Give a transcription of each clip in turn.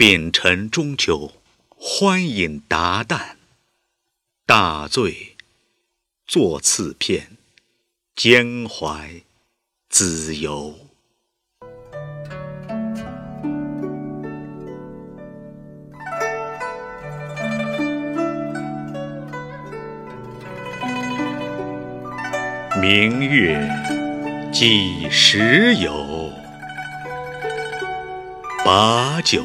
丙辰中秋，欢饮达旦，大醉作次篇，兼怀子由。明月几时有？把酒。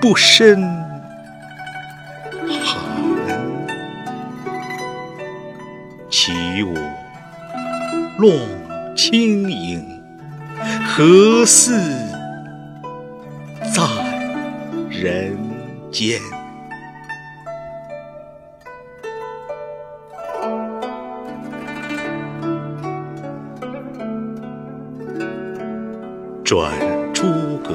不深寒，起舞落清影，何似在人间？转朱阁。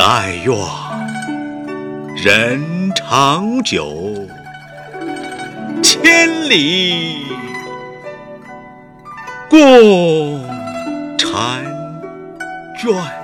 但愿人长久，千里共婵娟。